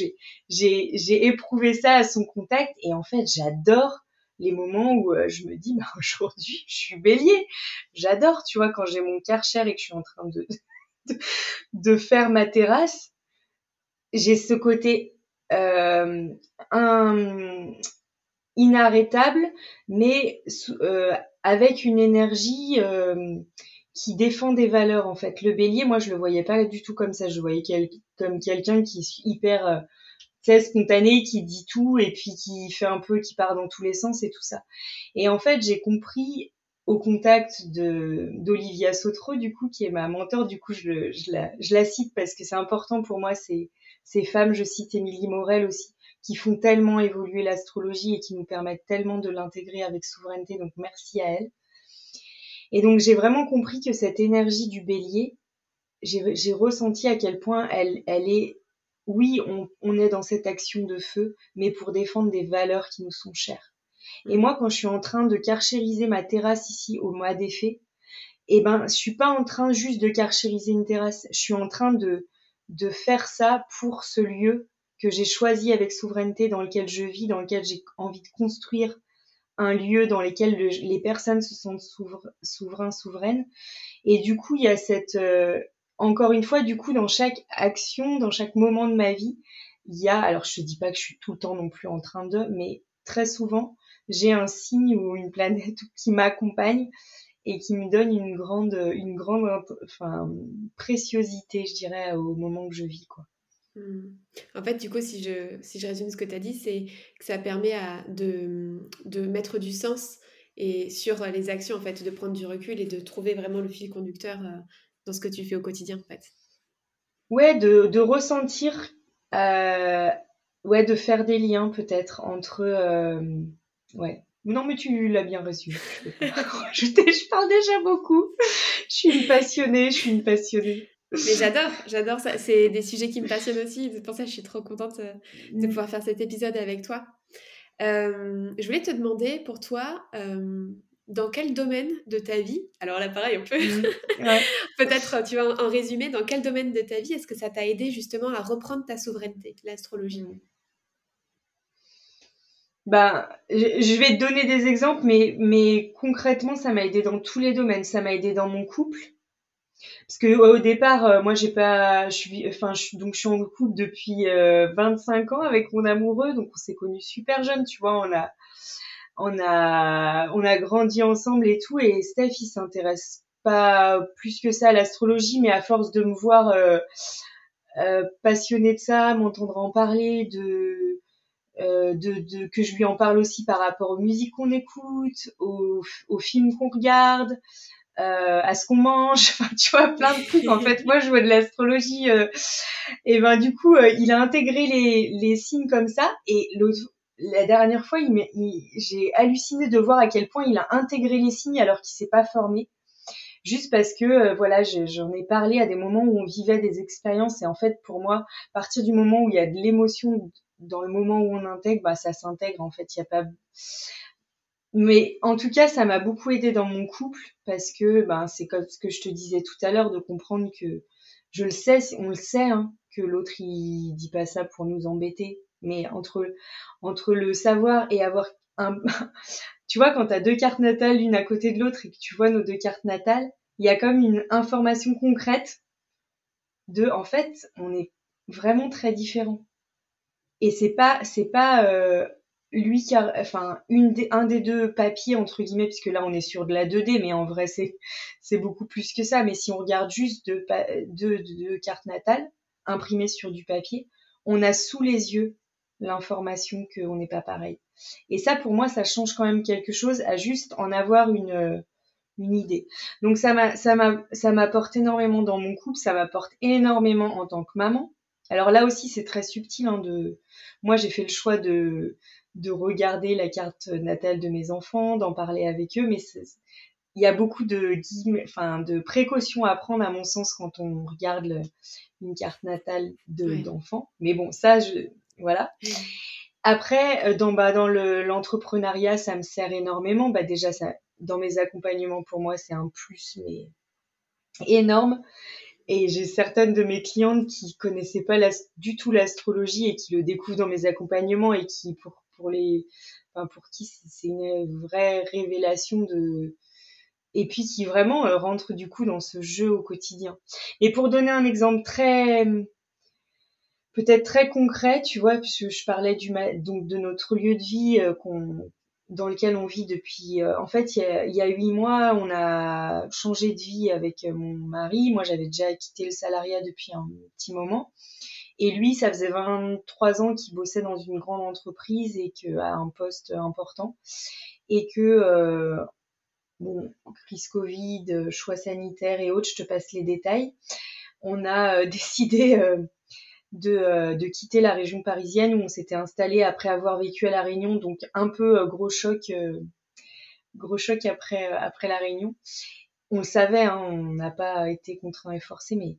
j'ai, éprouvé ça à son contact. Et en fait j'adore les moments où euh, je me dis bah aujourd'hui je suis bélier, j'adore, tu vois, quand j'ai mon karcher et que je suis en train de, de, faire ma terrasse, j'ai ce côté un, inarrêtable, mais avec une énergie euh, qui défend des valeurs en fait. Le bélier, moi je le voyais pas du tout comme ça, je voyais comme quelqu'un qui est hyper euh, spontané, qui dit tout et puis qui fait un peu, qui part dans tous les sens et tout ça. Et en fait, j'ai compris au contact de d'Olivia Sautreux, du coup, qui est ma mentor, du coup, je, la, cite parce que c'est important pour moi, ces, ces femmes, je cite Émilie Morel aussi, qui font tellement évoluer l'astrologie et qui nous permettent tellement de l'intégrer avec souveraineté. Donc merci à elles. Et donc j'ai vraiment compris que cette énergie du bélier, j'ai ressenti à quel point elle, elle est, oui, on, on, est dans cette action de feu, mais pour défendre des valeurs qui nous sont chères. Et moi, quand je suis en train de carchériser ma terrasse ici au mois des fées, eh ben, je suis pas en train juste de carchériser une terrasse, je suis en train de, de faire ça pour ce lieu que j'ai choisi avec souveraineté, dans lequel je vis, dans lequel j'ai envie de construire un lieu dans lequel les personnes se sentent souverains, souveraines. Et du coup, il y a cette, euh, encore une fois, du coup, dans chaque action, dans chaque moment de ma vie, il y a, alors je te dis pas que je suis tout le temps non plus en train de, mais très souvent, j'ai un signe ou une planète qui m'accompagne et qui me donne une grande, une grande, enfin, préciosité, je dirais, au moment que je vis, quoi. Mmh. En fait, du coup, si je, si je résume ce que tu as dit, c'est que ça permet de, de mettre du sens et sur les actions, en fait, de prendre du recul et de trouver vraiment le fil conducteur euh, dans ce que tu fais au quotidien, en fait. Ouais, de, de ressentir, euh, ouais, de faire des liens peut-être entre, euh, ouais. Non, mais tu l'as bien reçu. je, je parle déjà beaucoup. Je suis une passionnée, je suis une passionnée. Mais j'adore, j'adore ça. C'est des sujets qui me passionnent aussi. C'est pour ça que je suis trop contente euh, de mm. pouvoir faire cet épisode avec toi. Euh, je voulais te demander pour toi, euh, dans quel domaine de ta vie, alors là pareil, on peut mm. peut-être, tu vois, en résumé, dans quel domaine de ta vie est-ce que ça t'a aidé justement à reprendre ta souveraineté, l'astrologie? Bah, je vais te donner des exemples, mais, mais concrètement, ça m'a aidé dans tous les domaines. Ça m'a aidé dans mon couple, parce que au départ euh, moi j'ai pas je suis enfin donc je suis en couple depuis euh, 25 ans avec mon amoureux donc on s'est connus super jeunes tu vois on a on a on a grandi ensemble et tout et Steph il s'intéresse pas plus que ça à l'astrologie mais à force de me voir euh, euh, passionnée de ça m'entendre en parler de euh, de, que je lui en parle aussi par rapport aux musiques qu'on écoute, aux films qu'on regarde, euh, à ce qu'on mange, enfin, tu vois, plein de trucs. En fait, moi, je vois de l'astrologie. Euh, et ben, du coup, euh, il a intégré les, les signes comme ça. Et la dernière fois, il, il j'ai halluciné de voir à quel point il a intégré les signes alors qu'il s'est pas formé. Juste parce que, voilà, j'en ai parlé à des moments où on vivait des expériences. Et en fait, pour moi, à partir du moment où il y a de l'émotion, dans le moment où on intègre, bah, ça s'intègre. En fait, il y a pas mais en tout cas, ça m'a beaucoup aidé dans mon couple parce que ben, c'est comme ce que je te disais tout à l'heure de comprendre que je le sais, on le sait, hein, que l'autre il dit pas ça pour nous embêter. Mais entre, entre le savoir et avoir un. tu vois, quand tu as deux cartes natales l'une à côté de l'autre et que tu vois nos deux cartes natales, il y a comme une information concrète de en fait, on est vraiment très différents. Et c'est pas, c'est pas euh, lui qui enfin, une des, un des deux papiers, entre guillemets, puisque là on est sur de la 2D, mais en vrai c'est, c'est beaucoup plus que ça. Mais si on regarde juste deux, deux, deux cartes natales imprimées sur du papier, on a sous les yeux l'information qu'on n'est pas pareil. Et ça, pour moi, ça change quand même quelque chose à juste en avoir une, une idée. Donc ça m'a, ça m'a, ça m'apporte énormément dans mon couple, ça m'apporte énormément en tant que maman. Alors là aussi, c'est très subtil. Hein, de, moi, j'ai fait le choix de de regarder la carte natale de mes enfants, d'en parler avec eux, mais il y a beaucoup de, enfin, de précautions à prendre à mon sens quand on regarde une carte natale d'enfants. mais bon, ça, je, voilà. Après, euh, dans, bah, dans l'entrepreneuriat, ça me sert énormément. Bah, déjà, ça, dans mes accompagnements, pour moi, c'est un plus, mais énorme. Et j'ai certaines de mes clientes qui connaissaient pas du tout l'astrologie et qui le découvrent dans mes accompagnements et qui, pour pour les, enfin pour qui c'est une vraie révélation de, et puis qui vraiment euh, rentre du coup dans ce jeu au quotidien. Et pour donner un exemple très, peut-être très concret, tu vois, puisque je parlais du donc de notre lieu de vie euh, qu'on dans lequel on vit depuis. Euh, en fait, il y, a, huit mois, on a changé de vie avec mon mari. Moi, j'avais déjà quitté le salariat depuis un petit moment. Et lui, ça faisait 23 ans qu'il bossait dans une grande entreprise et que à un poste important. Et que, euh, bon, crise Covid, choix sanitaire et autres, je te passe les détails. On a euh, décidé euh, de, de, quitter la région parisienne où on s'était installé après avoir vécu à La Réunion, donc un peu gros choc, gros choc après, après La Réunion. On le savait, hein, on n'a pas été contraint et forcé, mais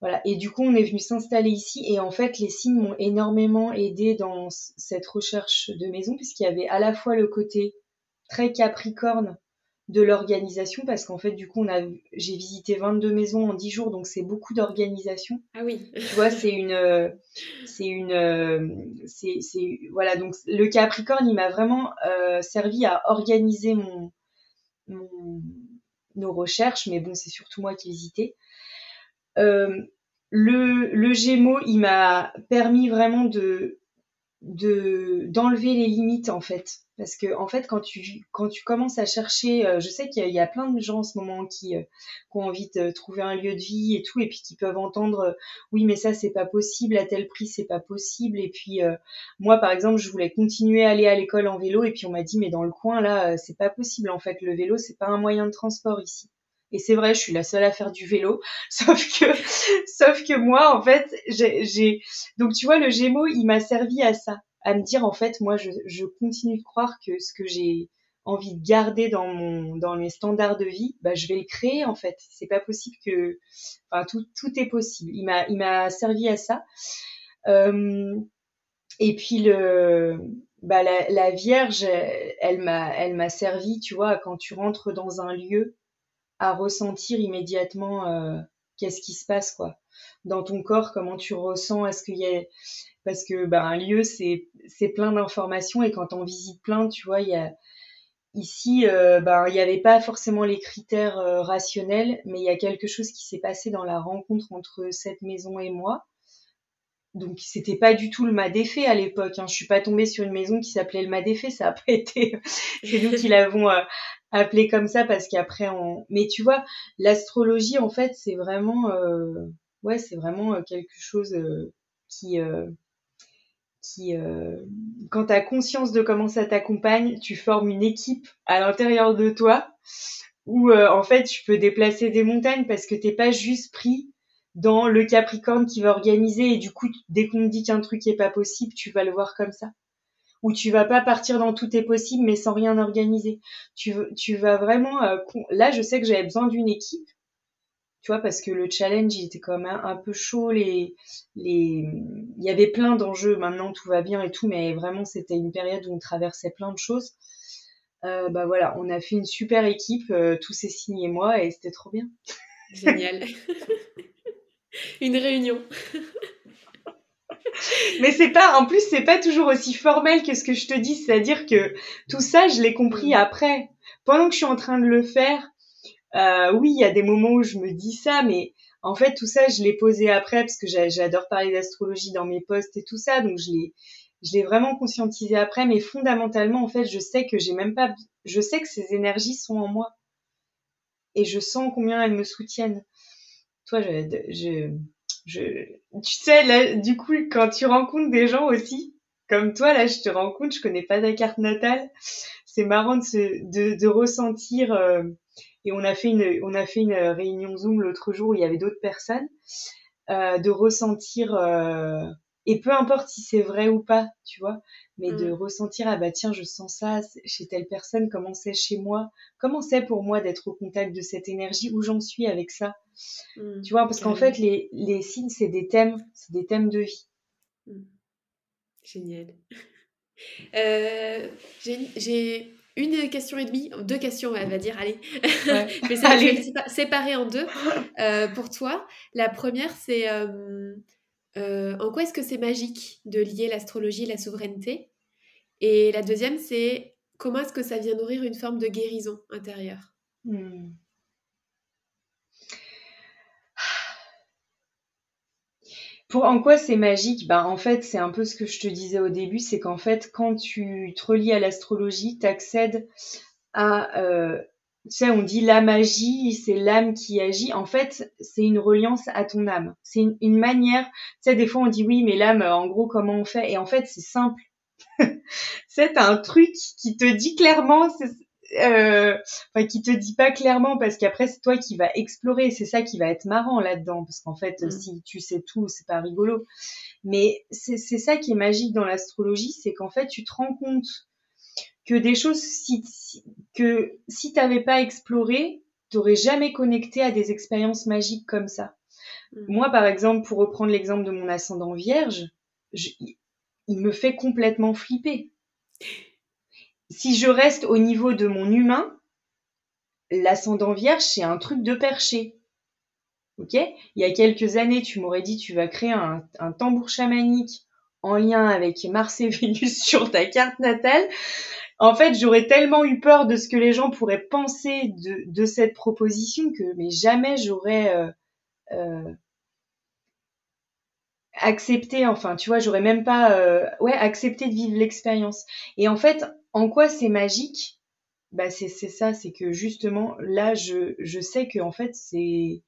voilà. Et du coup, on est venu s'installer ici. Et en fait, les signes m'ont énormément aidé dans cette recherche de maison, puisqu'il y avait à la fois le côté très capricorne de l'organisation, parce qu'en fait, du coup, on a, j'ai visité 22 maisons en 10 jours, donc c'est beaucoup d'organisation. Ah oui. Tu vois, c'est une, c'est une, c'est, c'est, voilà. Donc, le capricorne, il m'a vraiment euh, servi à organiser mon, mon, nos recherches, mais bon, c'est surtout moi qui. Euh, le, le Gémeaux, il m'a permis vraiment de de d'enlever les limites en fait. Parce que en fait quand tu quand tu commences à chercher euh, je sais qu'il y, a plein de gens en ce moment qui, euh, qui ont envie de trouver un lieu de vie et tout et puis qui peuvent entendre oui mais ça c'est pas possible à tel prix c'est pas possible. Et puis moi par exemple je voulais continuer à aller à l'école en vélo et puis on m'a dit mais dans le coin là c'est pas possible en fait. Le vélo c'est pas un moyen de transport ici et c'est vrai, je suis la seule à faire du vélo. Sauf que, sauf que moi, en fait, j'ai, donc tu vois, le Gémeaux, il m'a servi à ça, à me dire, en fait, moi, je, je continue de croire que ce que j'ai envie de garder dans mon, dans mes standards de vie, bah, je vais le créer, en fait. C'est pas possible que, enfin, tout, tout est possible. Il m'a, il m'a servi à ça. Euh, et puis le, bah, la, la Vierge, elle m'a, elle m'a servi, tu vois, quand tu rentres dans un lieu, à ressentir immédiatement euh, qu'est-ce qui se passe quoi dans ton corps comment tu ressens? Est-ce qu'il y a parce que bah, un lieu c'est c'est plein d'informations et quand on visite plein tu vois il y a ici bah, il n'y avait pas forcément les critères euh, rationnels mais il y a quelque chose qui s'est passé dans la rencontre entre cette maison et moi donc c'était pas du tout le d'effet à l'époque. Hein. Je suis pas tombée sur une maison qui s'appelait le d'effet, ça a pas été. c'est nous qui l'avons appelé comme ça parce qu'après on. Mais tu vois, l'astrologie en fait c'est vraiment, euh... ouais, c'est vraiment euh, quelque chose euh, qui, euh... qui, quand tu as conscience de comment ça t'accompagne, tu formes une équipe à l'intérieur de toi où en fait tu peux déplacer des montagnes parce que t'es pas juste pris dans le Capricorne qui va organiser et du coup dès qu'on te dit qu'un truc est pas possible, tu vas le voir comme ça. Ou tu vas pas partir dans tout est possible mais sans rien organiser. Tu, tu vas vraiment euh, là je sais que j'avais besoin d'une équipe. Tu vois parce que le challenge il était quand même un, peu chaud les les il y avait plein d'enjeux maintenant tout va bien et tout mais vraiment c'était une période où on traversait plein de choses. Euh, bah voilà, on a fait une super équipe, euh, tous ces signes et moi, et c'était trop bien. Génial. Une réunion. Mais c'est pas, en plus, c'est pas toujours aussi formel que ce que je te dis. C'est-à-dire que tout ça, je l'ai compris après. Pendant que je suis en train de le faire, euh, oui, il y a des moments où je me dis ça, mais en fait, tout ça, je l'ai posé après parce que j'adore parler d'astrologie dans mes posts et tout ça. Donc, je l'ai, je l'ai vraiment conscientisé après. Mais fondamentalement, en fait, je sais que j'ai même pas, je sais que ces énergies sont en moi. Et je sens combien elles me soutiennent toi, je, je, tu sais, là, du coup, quand tu rencontres des gens aussi, comme toi, là, je te rencontre, je connais pas ta carte natale. C'est marrant de, de, de ressentir, euh, et on a fait une, on a fait une réunion Zoom l'autre jour où il y avait d'autres personnes, euh, de ressentir, euh, et peu importe si c'est vrai ou pas, tu vois, mais de mm. ressentir ah bah tiens je sens ça chez telle personne comment c'est chez moi comment c'est pour moi d'être au contact de cette énergie où j'en suis avec ça mm. tu vois parce qu'en fait les, les signes c'est des thèmes c'est des thèmes de vie mm. génial euh, j'ai une question et demie, deux questions, elle va dire, allez. je vais séparer en deux euh, pour toi. La première, c'est euh, en quoi est-ce que c'est magique de lier l'astrologie et la souveraineté? Et la deuxième, c'est comment est-ce que ça vient nourrir une forme de guérison intérieure? Hmm. Pour en quoi c'est magique? Bah, En fait, c'est un peu ce que je te disais au début, c'est qu'en fait, quand tu te relis à l'astrologie, tu accèdes à... Euh, tu sais, on dit la magie, c'est l'âme qui agit. En fait, c'est une reliance à ton âme. C'est une, une, manière... Tu sais, des fois, on dit oui, mais l'âme, en gros, comment on fait? Et en fait, c'est simple c'est un truc qui te dit clairement, euh, enfin qui te dit pas clairement parce qu'après c'est toi qui vas explorer, c'est ça qui va être marrant là-dedans parce qu'en fait mm. si tu sais tout c'est pas rigolo. Mais c'est ça qui est magique dans l'astrologie, c'est qu'en fait tu te rends compte que des choses si, que si t'avais pas exploré, t'aurais jamais connecté à des expériences magiques comme ça. Mm. Moi par exemple pour reprendre l'exemple de mon ascendant vierge, je, il me fait complètement flipper. Si je reste au niveau de mon humain, l'ascendant vierge, c'est un truc de perché. Ok? Il y a quelques années, tu m'aurais dit tu vas créer un, tambour chamanique en lien avec Mars et Vénus sur ta carte natale. En fait, j'aurais tellement eu peur de ce que les gens pourraient penser de, cette proposition que mais jamais j'aurais euh, euh, accepter, enfin, tu vois, j'aurais même pas, euh, ouais, accepté de vivre l'expérience. Et en fait, en quoi c'est magique? Bah, c'est ça, c'est que justement, là, je, je sais que en fait, c'est,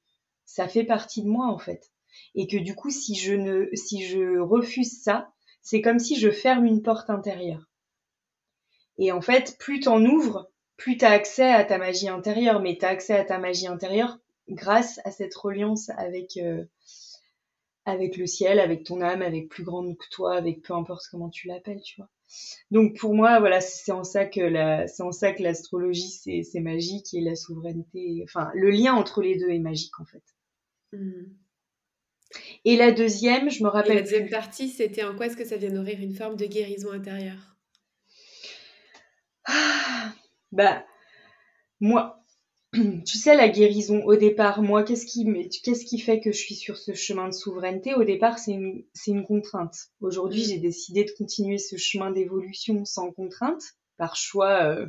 ça fait partie de moi en fait, et que du coup, si je ne, si je refuse ça, c'est comme si je ferme une porte intérieure. Et en fait, plus t'en ouvres, plus t'as accès à ta magie intérieure, mais t'as accès à ta magie intérieure grâce à cette reliance avec euh, avec le ciel, avec ton âme, avec plus grande que toi, avec peu importe comment tu l'appelles, tu vois. Donc pour moi, voilà, c'est en ça que la, c'est en ça que l'astrologie c'est, magique et la souveraineté, enfin le lien entre les deux est magique en fait. Hmm. Et la deuxième, je me rappelle. Et la deuxième partie, c'était en quoi est-ce que ça vient nourrir une forme de guérison intérieure? Ah, Bah moi, tu sais, la guérison, au départ, moi, qu'est-ce qui, qu'est-ce qui fait que je suis sur ce chemin de souveraineté? Au départ, c'est une, c'est une contrainte. Aujourd'hui, mm. j'ai décidé de continuer ce chemin d'évolution sans contrainte, par choix euh,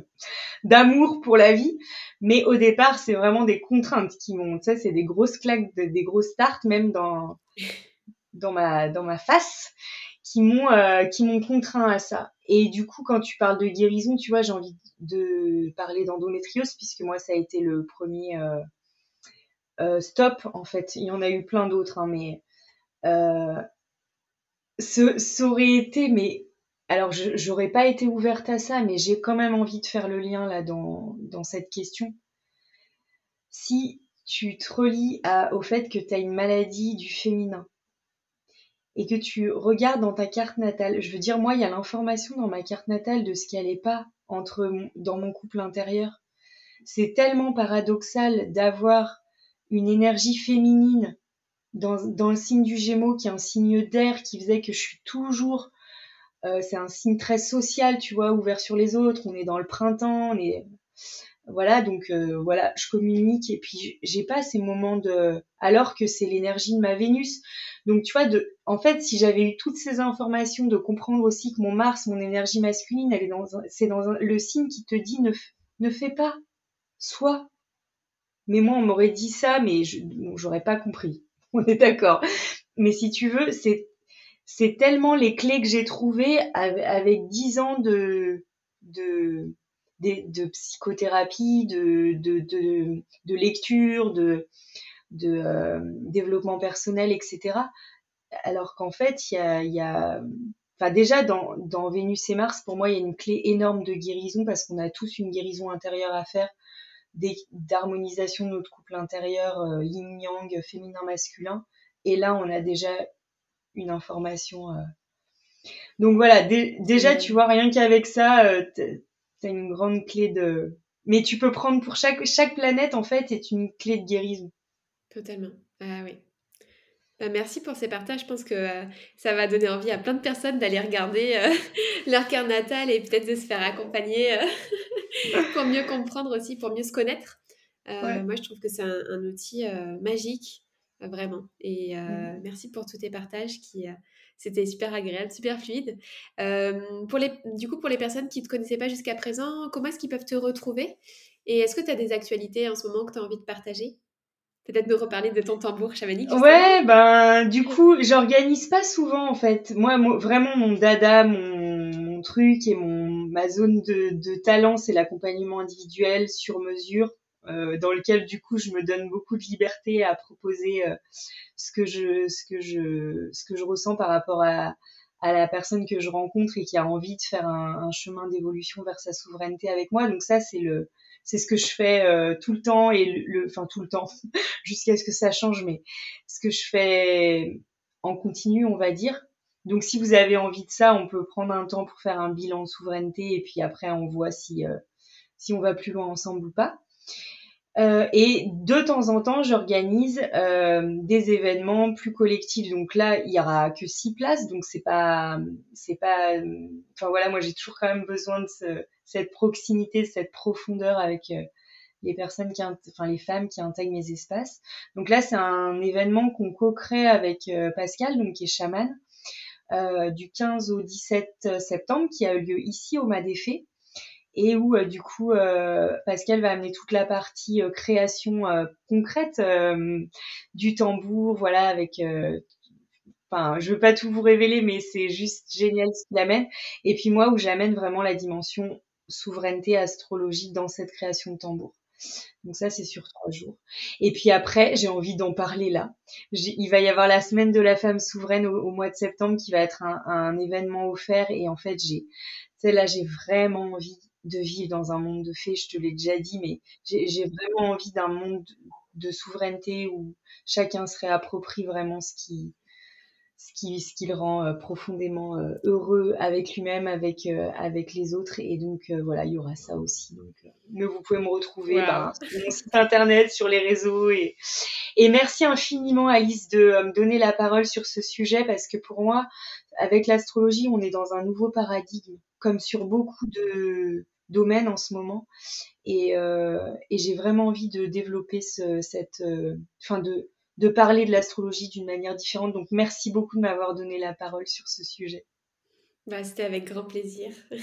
d'amour pour la vie. Mais au départ, c'est vraiment des contraintes qui m'ont, tu sais, c'est des grosses claques, des grosses starts, même dans, dans ma, dans ma face, qui m'ont, euh, qui m'ont contraint à ça. Et du coup, quand tu parles de guérison, tu vois, j'ai envie de parler d'endométriose, puisque moi, ça a été le premier euh, euh, stop, en fait. Il y en a eu plein d'autres, hein, mais euh, ça aurait été, mais alors j'aurais pas été ouverte à ça, mais j'ai quand même envie de faire le lien là dans, dans cette question. si tu te relis au fait que tu as une maladie du féminin et que tu regardes dans ta carte natale, je veux dire, moi, il y a l'information dans ma carte natale de ce qui n'allait pas entre dans mon couple intérieur. C'est tellement paradoxal d'avoir une énergie féminine dans, dans, le signe du Gémeaux, qui est un signe d'air, qui faisait que je suis toujours. Euh, c'est un signe très social, tu vois, ouvert sur les autres. On est dans le printemps, on est voilà, donc euh, voilà, je communique et puis j'ai pas ces moments de alors que c'est l'énergie de ma Vénus. Donc tu vois de en fait, si j'avais eu toutes ces informations de comprendre aussi que mon Mars, mon énergie masculine, elle est dans c'est dans le signe qui te dit ne ne fais pas, sois. Mais moi on m'aurait dit ça mais je j'aurais pas compris. On est d'accord. Mais si tu veux, c'est c'est tellement les clés que j'ai trouvées avec dix ans de de de psychothérapie, de, de, de, de lecture, de, de euh, développement personnel, etc. Alors qu'en fait, il y a, y a enfin déjà dans, dans Vénus et Mars, pour moi, il y a une clé énorme de guérison parce qu'on a tous une guérison intérieure à faire, d'harmonisation de notre couple intérieur, euh, yin-yang, féminin-masculin. Et là, on a déjà une information. Euh. Donc voilà, déjà, tu vois, rien qu'avec ça, c'est une grande clé de. Mais tu peux prendre pour chaque chaque planète en fait est une clé de guérison. Totalement. Ah oui. Bah, merci pour ces partages. Je pense que euh, ça va donner envie à plein de personnes d'aller regarder euh, leur carte natale et peut-être de se faire accompagner euh, pour mieux comprendre aussi, pour mieux se connaître. Moi, je trouve que c'est un, outil magique, vraiment. Et mmh. merci pour tous tes partages qui c'était super agréable, super fluide. pour les, du coup, pour les personnes qui ne te connaissaient pas jusqu'à présent, comment est-ce qu'ils peuvent te retrouver? Et est-ce que tu as des actualités en ce moment que tu as envie de partager? Peut-être nous reparler de ton tambour chamanique. Ouais, ben du coup, j'organise pas souvent en fait. Moi, vraiment mon dada, mon, truc et mon ma zone de, talent, c'est l'accompagnement individuel sur mesure dans lequel du coup je me donne beaucoup de liberté à proposer euh, ce que je ce que je ce que je ressens par rapport à à la personne que je rencontre et qui a envie de faire un, un chemin d'évolution vers sa souveraineté avec moi. Donc ça c'est le c'est ce que je fais euh, tout le temps et le enfin tout le temps jusqu'à ce que ça change mais ce que je fais en continu on va dire donc si vous avez envie de ça on peut prendre un temps pour faire un bilan de souveraineté et puis après on voit si si on va plus loin ensemble ou pas euh, et de temps en temps, j'organise euh, des événements plus collectifs. Donc là, il y aura que six places, donc c'est pas, c'est pas. Enfin voilà, moi j'ai toujours quand même besoin de ce, cette proximité, cette profondeur avec euh, les personnes qui, enfin les femmes qui intègrent mes espaces. Donc là, c'est un événement qu'on co-crée avec euh, Pascal, donc qui est chaman, du 15 au 17 septembre, qui a eu lieu ici au Madéfé et où euh, du coup euh, Pascal va amener toute la partie euh, création concrète du tambour, voilà avec Enfin, je veux pas tout vous révéler, mais c'est juste génial ce qu'il amène. Et puis moi, où j'amène vraiment la dimension souveraineté astrologie dans cette création de tambour. Donc ça, c'est sur trois jours. Et puis après, j'ai envie d'en parler là. Il va y avoir la semaine de la femme souveraine au, mois de septembre qui va être un, un événement offert. Et en fait, j'ai, là, j'ai vraiment envie de vivre dans un monde de fées, je te l'ai déjà dit, mais j'ai vraiment envie d'un monde de souveraineté où chacun se réapproprie vraiment ce qui, ce qui, ce qui le rend euh, profondément euh, heureux avec lui-même, avec, euh, avec les autres. Et donc, voilà, il y aura ça aussi. Donc, mais vous pouvez me retrouver ben, sur mon site internet, sur les réseaux. Et, et merci infiniment, Alice, de me donner la parole sur ce sujet parce que pour moi, avec l'astrologie, on est dans un nouveau paradigme, comme sur beaucoup de, domaine en ce moment. Et, euh, et j'ai vraiment envie de développer ce, cette, euh, enfin de, de parler de l'astrologie d'une manière différente. Donc merci beaucoup de m'avoir donné la parole sur ce sujet. Bah, C'était avec grand plaisir.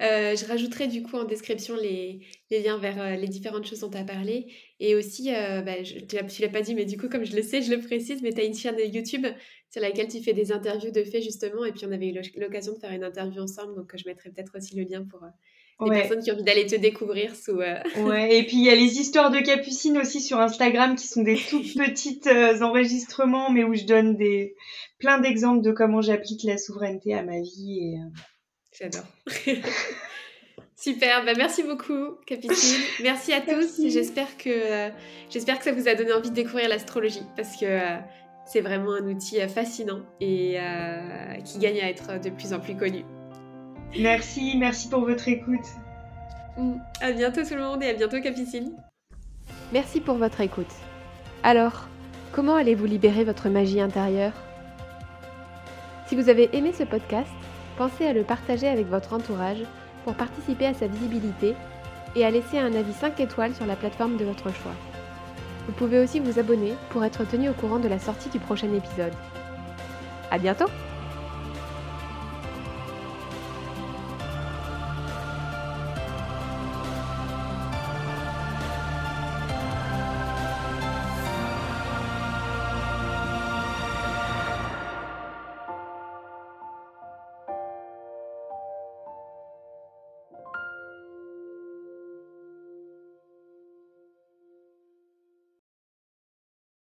Euh, je rajouterai du coup en description les, les liens vers les différentes choses dont tu as parlé. Et aussi, bah, je, tu ne l'as pas dit, mais du coup, comme je le sais, je le précise, mais tu as une chaîne YouTube sur laquelle tu fais des interviews de faits justement. Et puis, on avait eu l'occasion de faire une interview ensemble. Donc, je mettrai peut-être aussi le lien pour les personnes qui ont envie d'aller te découvrir sous. Ouais, et puis il y a les histoires de Capucine aussi sur Instagram qui sont des tout petites enregistrements, mais où je donne des plein d'exemples de comment j'applique la souveraineté à ma vie. Et, J'adore. Super, bah merci beaucoup Capucine. Merci à tous. J'espère que, euh, j'espère que ça vous a donné envie de découvrir l'astrologie parce que euh, c'est vraiment un outil euh, fascinant et qui gagne à être de plus en plus connu. Merci, merci pour votre écoute. Mm. À bientôt tout le monde et à bientôt Capucine. Merci pour votre écoute. Alors, comment allez-vous libérer votre magie intérieure? Si vous avez aimé ce podcast, pensez à le partager avec votre entourage pour participer à sa visibilité et à laisser un avis 5 étoiles sur la plateforme de votre choix. Vous pouvez aussi vous abonner pour être tenu au courant de la sortie du prochain épisode. À bientôt!